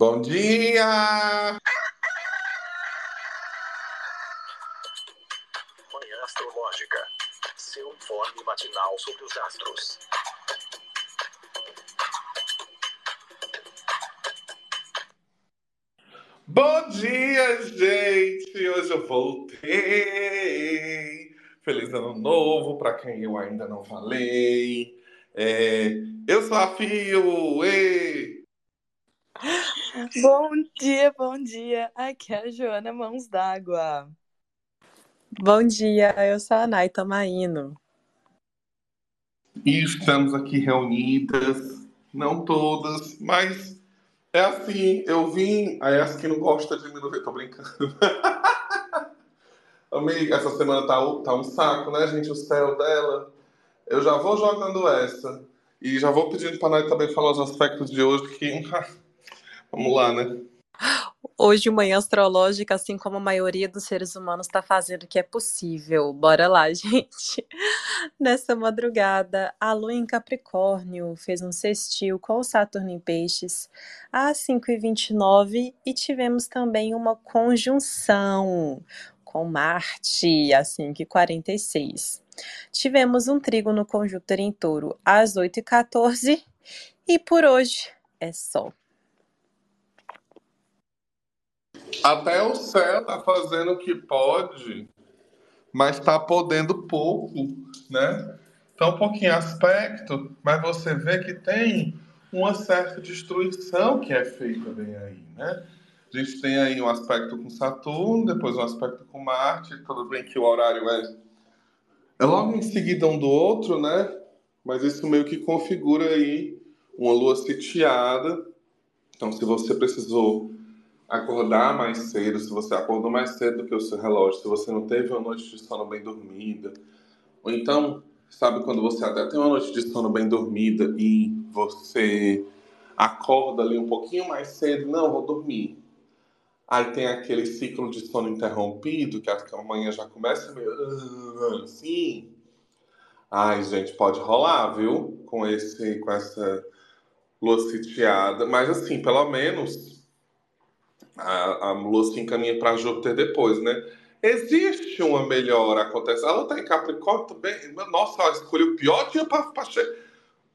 Bom dia! Manhã Astrológica. Seu informe matinal sobre os astros. Bom dia, gente! Hoje eu voltei. Feliz ano novo para quem eu ainda não falei. É, eu sou a Fio! Ei! Bom dia, bom dia. Aqui é a Joana Mãos d'Água. Bom dia, eu sou a Nay Tomaino. E estamos aqui reunidas, não todas, mas é assim, eu vim, aí as que não gostam de mim não tô brincando. Amiga, essa semana tá, tá um saco, né, gente? O céu dela. Eu já vou jogando essa. E já vou pedindo pra Nay também falar os aspectos de hoje, que. Vamos lá, né? Hoje, manhã astrológica, assim como a maioria dos seres humanos está fazendo o que é possível. Bora lá, gente. Nessa madrugada, a Lua em Capricórnio fez um sextil com o Saturno em Peixes às 5h29 e tivemos também uma conjunção com Marte às 5h46. Tivemos um trígono conjuntor em touro às 8h14 e por hoje é só. Até o céu tá fazendo o que pode, mas tá podendo pouco, né? Então, um pouquinho aspecto, mas você vê que tem uma certa destruição que é feita bem aí, né? A gente tem aí um aspecto com Saturno, depois um aspecto com Marte, tudo bem que o horário é, é logo em seguida um do outro, né? Mas isso meio que configura aí uma lua sitiada. Então, se você precisou acordar mais cedo, se você acordou mais cedo do que o seu relógio, se você não teve uma noite de sono bem dormida, ou então, sabe quando você até tem uma noite de sono bem dormida e você acorda ali um pouquinho mais cedo, não, vou dormir. Aí tem aquele ciclo de sono interrompido, que a manhã já começa meio assim. Ai, gente, pode rolar, viu? Com esse, com essa lua sitiada. Mas assim, pelo menos a, a Lua se encaminha para Júpiter depois, né? Existe uma melhora acontece. Ela está em Capricórnio também. Nossa, ela escolheu o pior dia para chegar.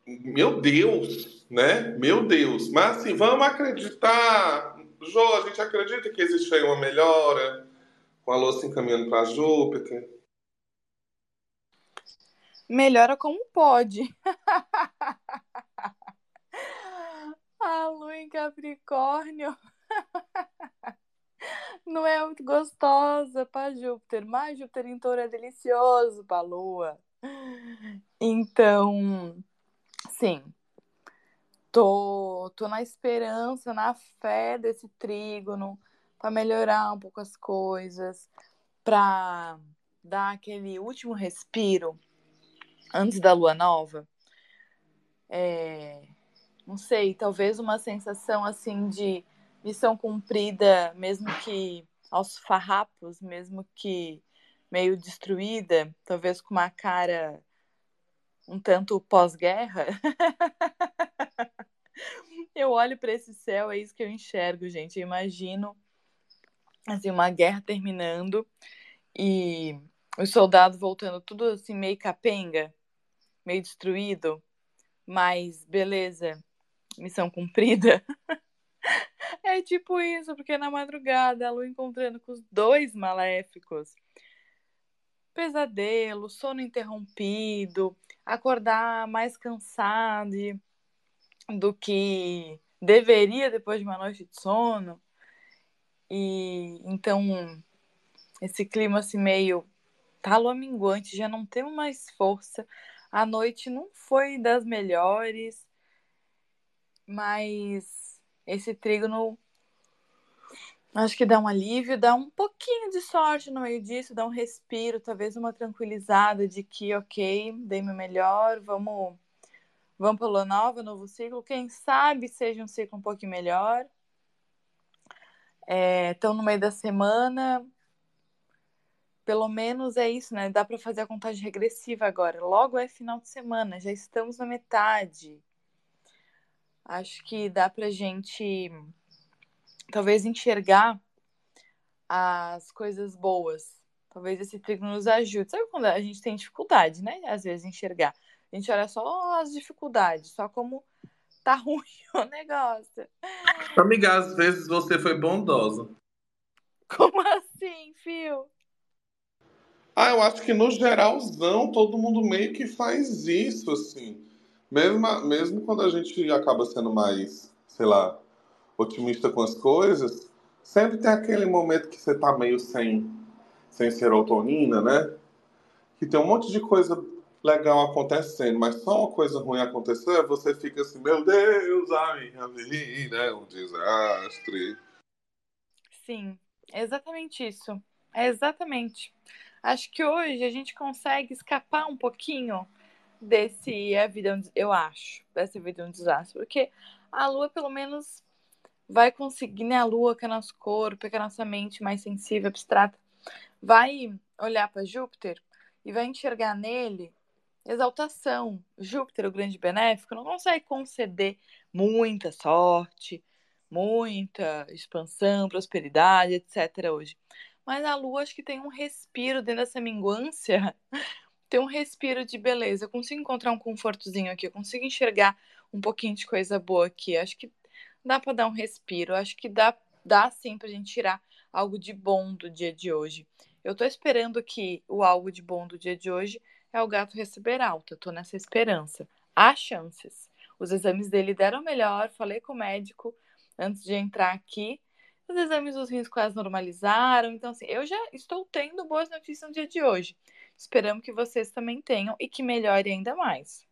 Meu Deus, né? Meu Deus. Mas assim, vamos acreditar. Jô, a gente acredita que existe aí uma melhora com a Lua se encaminhando para Júpiter? Melhora como pode. a Lua em Capricórnio Não é muito gostosa para Júpiter, mas Júpiter em touro é delicioso para a Lua. Então, sim, tô, tô na esperança, na fé desse trígono para melhorar um pouco as coisas, para dar aquele último respiro antes da lua nova. É, não sei, talvez uma sensação assim de missão cumprida, mesmo que aos farrapos, mesmo que meio destruída, talvez com uma cara um tanto pós-guerra. eu olho para esse céu, é isso que eu enxergo, gente. Eu imagino assim uma guerra terminando e os soldados voltando tudo assim meio capenga, meio destruído, mas beleza, missão cumprida. É tipo isso, porque na madrugada a Lu encontrando com os dois maléficos. Pesadelo, sono interrompido, acordar mais cansado do que deveria depois de uma noite de sono. E então esse clima assim meio tá lua minguante, já não temos mais força. A noite não foi das melhores, mas esse trígono acho que dá um alívio, dá um pouquinho de sorte no meio disso, dá um respiro, talvez uma tranquilizada de que, ok, dei meu melhor, vamos, vamos para lua nova, novo ciclo. Quem sabe seja um ciclo um pouquinho melhor. Estão é, no meio da semana, pelo menos é isso, né? Dá para fazer a contagem regressiva agora. Logo é final de semana, já estamos na metade. Acho que dá pra gente talvez enxergar as coisas boas. Talvez esse trigo nos ajude. Sabe quando a gente tem dificuldade, né? Às vezes enxergar. A gente olha só as dificuldades, só como tá ruim o negócio. Amiga, às vezes você foi bondosa. Como assim, Fio? Ah, eu acho que no geralzão todo mundo meio que faz isso, assim. Mesmo, mesmo quando a gente acaba sendo mais, sei lá, otimista com as coisas, sempre tem aquele momento que você tá meio sem, sem serotonina, né? Que tem um monte de coisa legal acontecendo, mas só uma coisa ruim acontecer, você fica assim, meu Deus, a minha vida é um desastre. Sim, é exatamente isso. É exatamente. Acho que hoje a gente consegue escapar um pouquinho desse a vida, eu acho, dessa vida é um desastre, porque a lua pelo menos vai conseguir, né, a lua que é nosso corpo, que é a nossa mente mais sensível, abstrata, vai olhar para Júpiter e vai enxergar nele exaltação. Júpiter, o grande benéfico, não consegue conceder muita sorte, muita expansão, prosperidade, etc. hoje. Mas a lua acho que tem um respiro dentro dessa minguância, tem um respiro de beleza. Eu consigo encontrar um confortozinho aqui, eu consigo enxergar um pouquinho de coisa boa aqui. Acho que dá para dar um respiro, acho que dá, dá sim pra gente tirar algo de bom do dia de hoje. Eu tô esperando que o algo de bom do dia de hoje é o gato receber alta. Eu tô nessa esperança. Há chances. Os exames dele deram melhor, falei com o médico antes de entrar aqui os exames dos rins quase normalizaram. Então, assim, eu já estou tendo boas notícias no dia de hoje. Esperamos que vocês também tenham e que melhore ainda mais.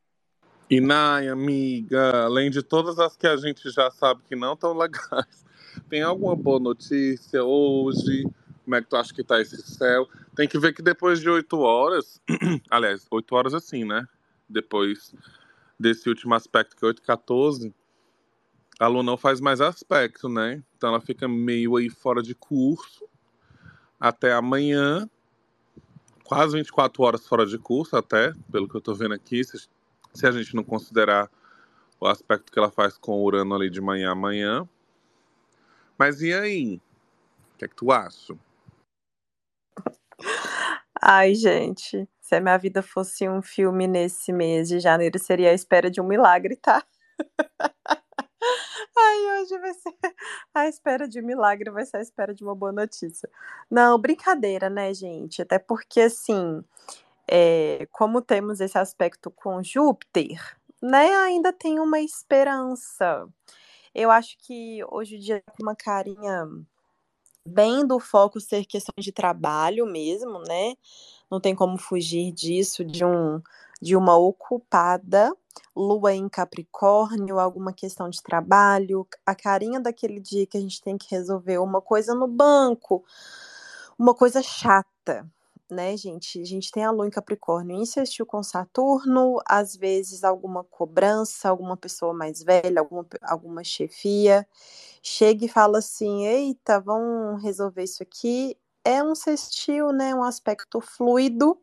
E Nai, amiga, além de todas as que a gente já sabe que não estão legais, tem alguma boa notícia hoje? Como é que tu acha que tá esse céu? Tem que ver que depois de oito horas, aliás, oito horas assim, né? Depois desse último aspecto que é 8 14, a Lu não faz mais aspecto, né? Então ela fica meio aí fora de curso até amanhã, quase 24 horas fora de curso até, pelo que eu tô vendo aqui, se, a gente não considerar o aspecto que ela faz com o Urano ali de manhã a manhã. Mas e aí? O que é que tu acha? Ai, gente, se a minha vida fosse um filme nesse mês de janeiro, seria a espera de um milagre, tá? Ai, hoje vai ser a espera de um milagre, vai ser a espera de uma boa notícia. Não, brincadeira, né, gente? Até porque, assim, é, como temos esse aspecto com Júpiter, né, ainda tem uma esperança. Eu acho que hoje o dia com uma carinha bem do foco ser questão de trabalho mesmo, né? Não tem como fugir disso, de um de uma ocupada, lua em Capricórnio, alguma questão de trabalho, a carinha daquele dia que a gente tem que resolver uma coisa no banco, uma coisa chata, né, gente? A gente tem a lua em Capricórnio insistiu com Saturno, às vezes alguma cobrança, alguma pessoa mais velha, alguma, alguma chefia, chega e fala assim: eita, vamos resolver isso aqui. É um sextil, né? Um aspecto fluido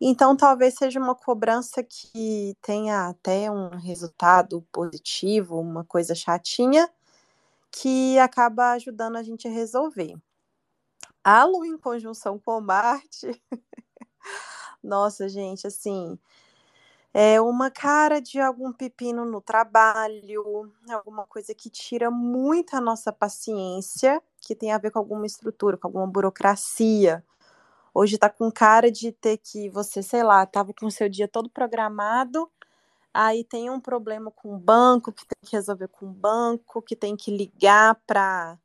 então, talvez seja uma cobrança que tenha até um resultado positivo, uma coisa chatinha, que acaba ajudando a gente a resolver. A Lua em conjunção com Marte. Nossa, gente, assim, é uma cara de algum pepino no trabalho, alguma coisa que tira muito a nossa paciência, que tem a ver com alguma estrutura, com alguma burocracia, Hoje tá com cara de ter que você, sei lá, tava com o seu dia todo programado, aí tem um problema com o banco, que tem que resolver com o banco, que tem que ligar para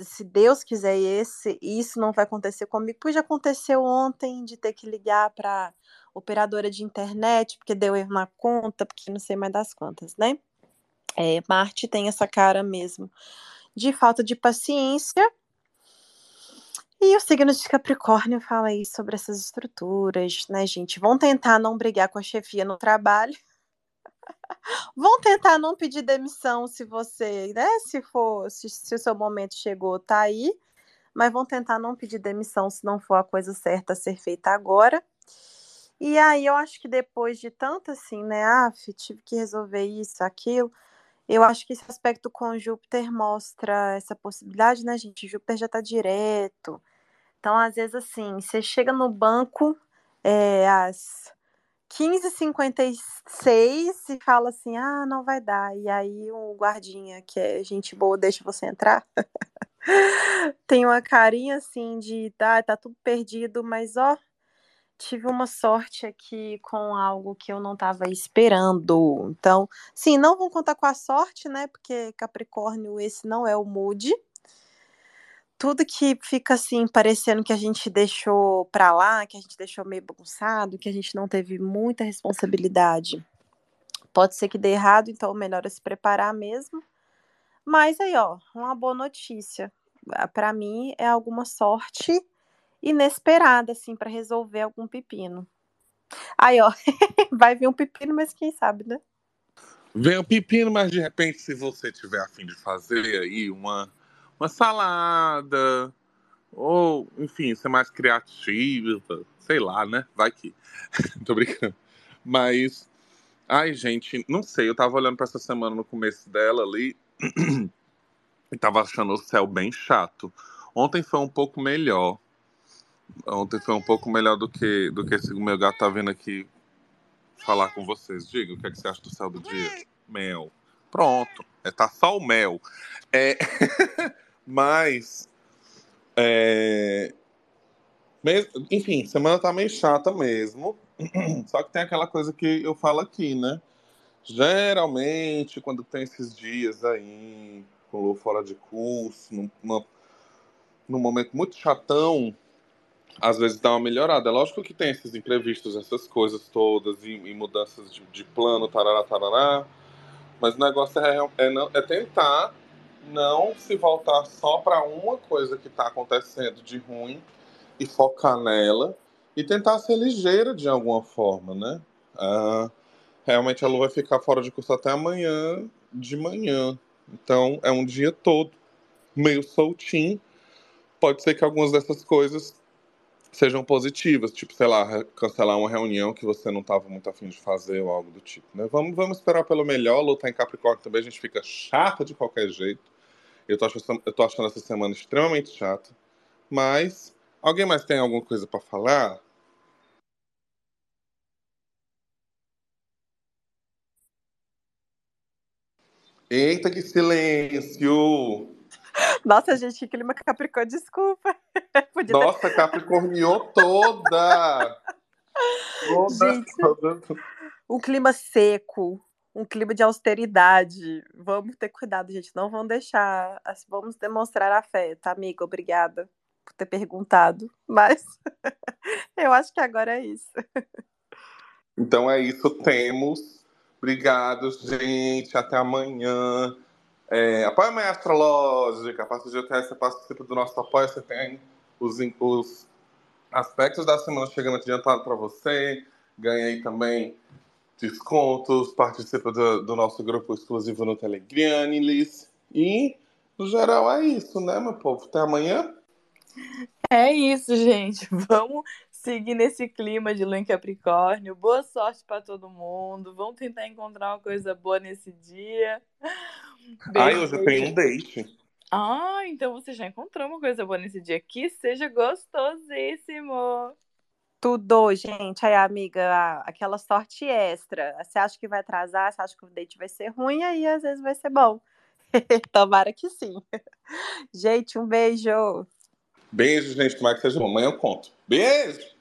se Deus quiser esse, isso não vai acontecer comigo, pois já aconteceu ontem de ter que ligar para operadora de internet, porque deu erro na conta, porque não sei mais das contas, né? É, Marte tem essa cara mesmo de falta de paciência e o signo de Capricórnio fala aí sobre essas estruturas, né, gente? Vão tentar não brigar com a chefia no trabalho. Vão tentar não pedir demissão se você, né, se for, se, se o seu momento chegou, tá aí. Mas vão tentar não pedir demissão se não for a coisa certa a ser feita agora. E aí eu acho que depois de tanto assim, né, ah, tive que resolver isso, aquilo, Eu acho que esse aspecto com Júpiter mostra essa possibilidade, né, gente? Júpiter já está direto. Então, às vezes, assim, você chega no banco é, 15h56 e fala assim: ah, não vai dar. E aí o guardinha, que é gente boa, deixa você entrar. Tem uma carinha assim de tá, tá tudo perdido, mas ó, tive uma sorte aqui com algo que eu não estava esperando. Então, sim, não vão contar com a sorte, né? Porque Capricórnio, esse não é o mood. Tudo que fica assim, parecendo que a gente deixou para lá, que a gente deixou meio bagunçado, que a gente não teve muita responsabilidade. Pode ser que dê errado, então o melhor é se preparar mesmo. Mas aí, ó, uma boa notícia. Para mim é alguma sorte inesperada, assim, para resolver algum pepino. Aí, ó, vai vir um pepino, mas quem sabe, né? Vem um pepino, mas de repente, se você tiver a fim de fazer aí uma, uma salada, ou, enfim, ser mais criativa, sei lá, né? Vai que. Tô brincando. Mas, ai, gente, não sei, eu tava olhando para essa semana no começo dela ali e tava achando o céu bem chato. Ontem foi um pouco melhor, Ontem foi um pouco melhor do que, do que esse meu gato tá vindo aqui falar com vocês. Diga, o que, é que você acha do céu do dia? Mel. Pronto. Tá só o mel. É... Mas. É... Enfim, semana tá meio chata mesmo. Só que tem aquela coisa que eu falo aqui, né? Geralmente, quando tem esses dias aí, com fora de curso, num, num momento muito chatão, às vezes dá uma melhorada. É lógico que tem esses imprevistos, essas coisas todas, e, e mudanças de, de, plano, tarará, tarará. Mas o negócio é, é, é tentar não se voltar só para uma coisa que está acontecendo de ruim e focar nela e tentar ser ligeira de alguma forma, né? Ah, realmente a Lu vai ficar fora de curso até amanhã de manhã. Então é um dia todo meio soltinho. Pode ser que algumas dessas coisas sejam positivas, tipo, sei lá, cancelar uma reunião que você não estava muito afim de fazer ou algo do tipo, né? Vamos, vamos esperar pelo melhor, lutar em Capricórnio também, a gente fica chata de qualquer jeito. Eu tô achando, eu tô achando essa semana extremamente chata. Mas, alguém mais tem alguma coisa para falar? Eita, que silêncio! Nossa, gente, que clima Capricórnio, desculpa. Podia Nossa, ter... Capricorniou toda! toda, gente, toda. Um clima seco, um clima de austeridade. Vamos ter cuidado, gente. Não vamos deixar. Vamos demonstrar a fé, tá, amiga? Obrigada por ter perguntado. Mas eu acho que agora é isso. Então é isso, temos. Obrigado, gente. Até amanhã. É, apoia a astrológica, faça de você participa do nosso apoio, você tem os, os aspectos da semana chegando adiantado para você, ganha aí também descontos, participa do, do nosso grupo exclusivo no Telegrianilis e, no geral, é isso, né, meu povo? Até amanhã. É isso, gente. Vamos seguir nesse clima de lua em Capricórnio. Boa sorte para todo mundo. Vamos tentar encontrar uma coisa boa nesse dia. Ai, hoje eu tenho um date. Ah, então você já encontrou uma coisa boa nesse dia. Que seja gostosíssimo. Tudo, gente. Aí, amiga, aquela sorte extra. Você acha que vai atrasar, você acha que o date vai ser ruim, aí às vezes vai ser bom. Tomara que sim. Gente, um beijo. Beijo, gente. Tomara que seja. Amanhã eu conto. Beijo!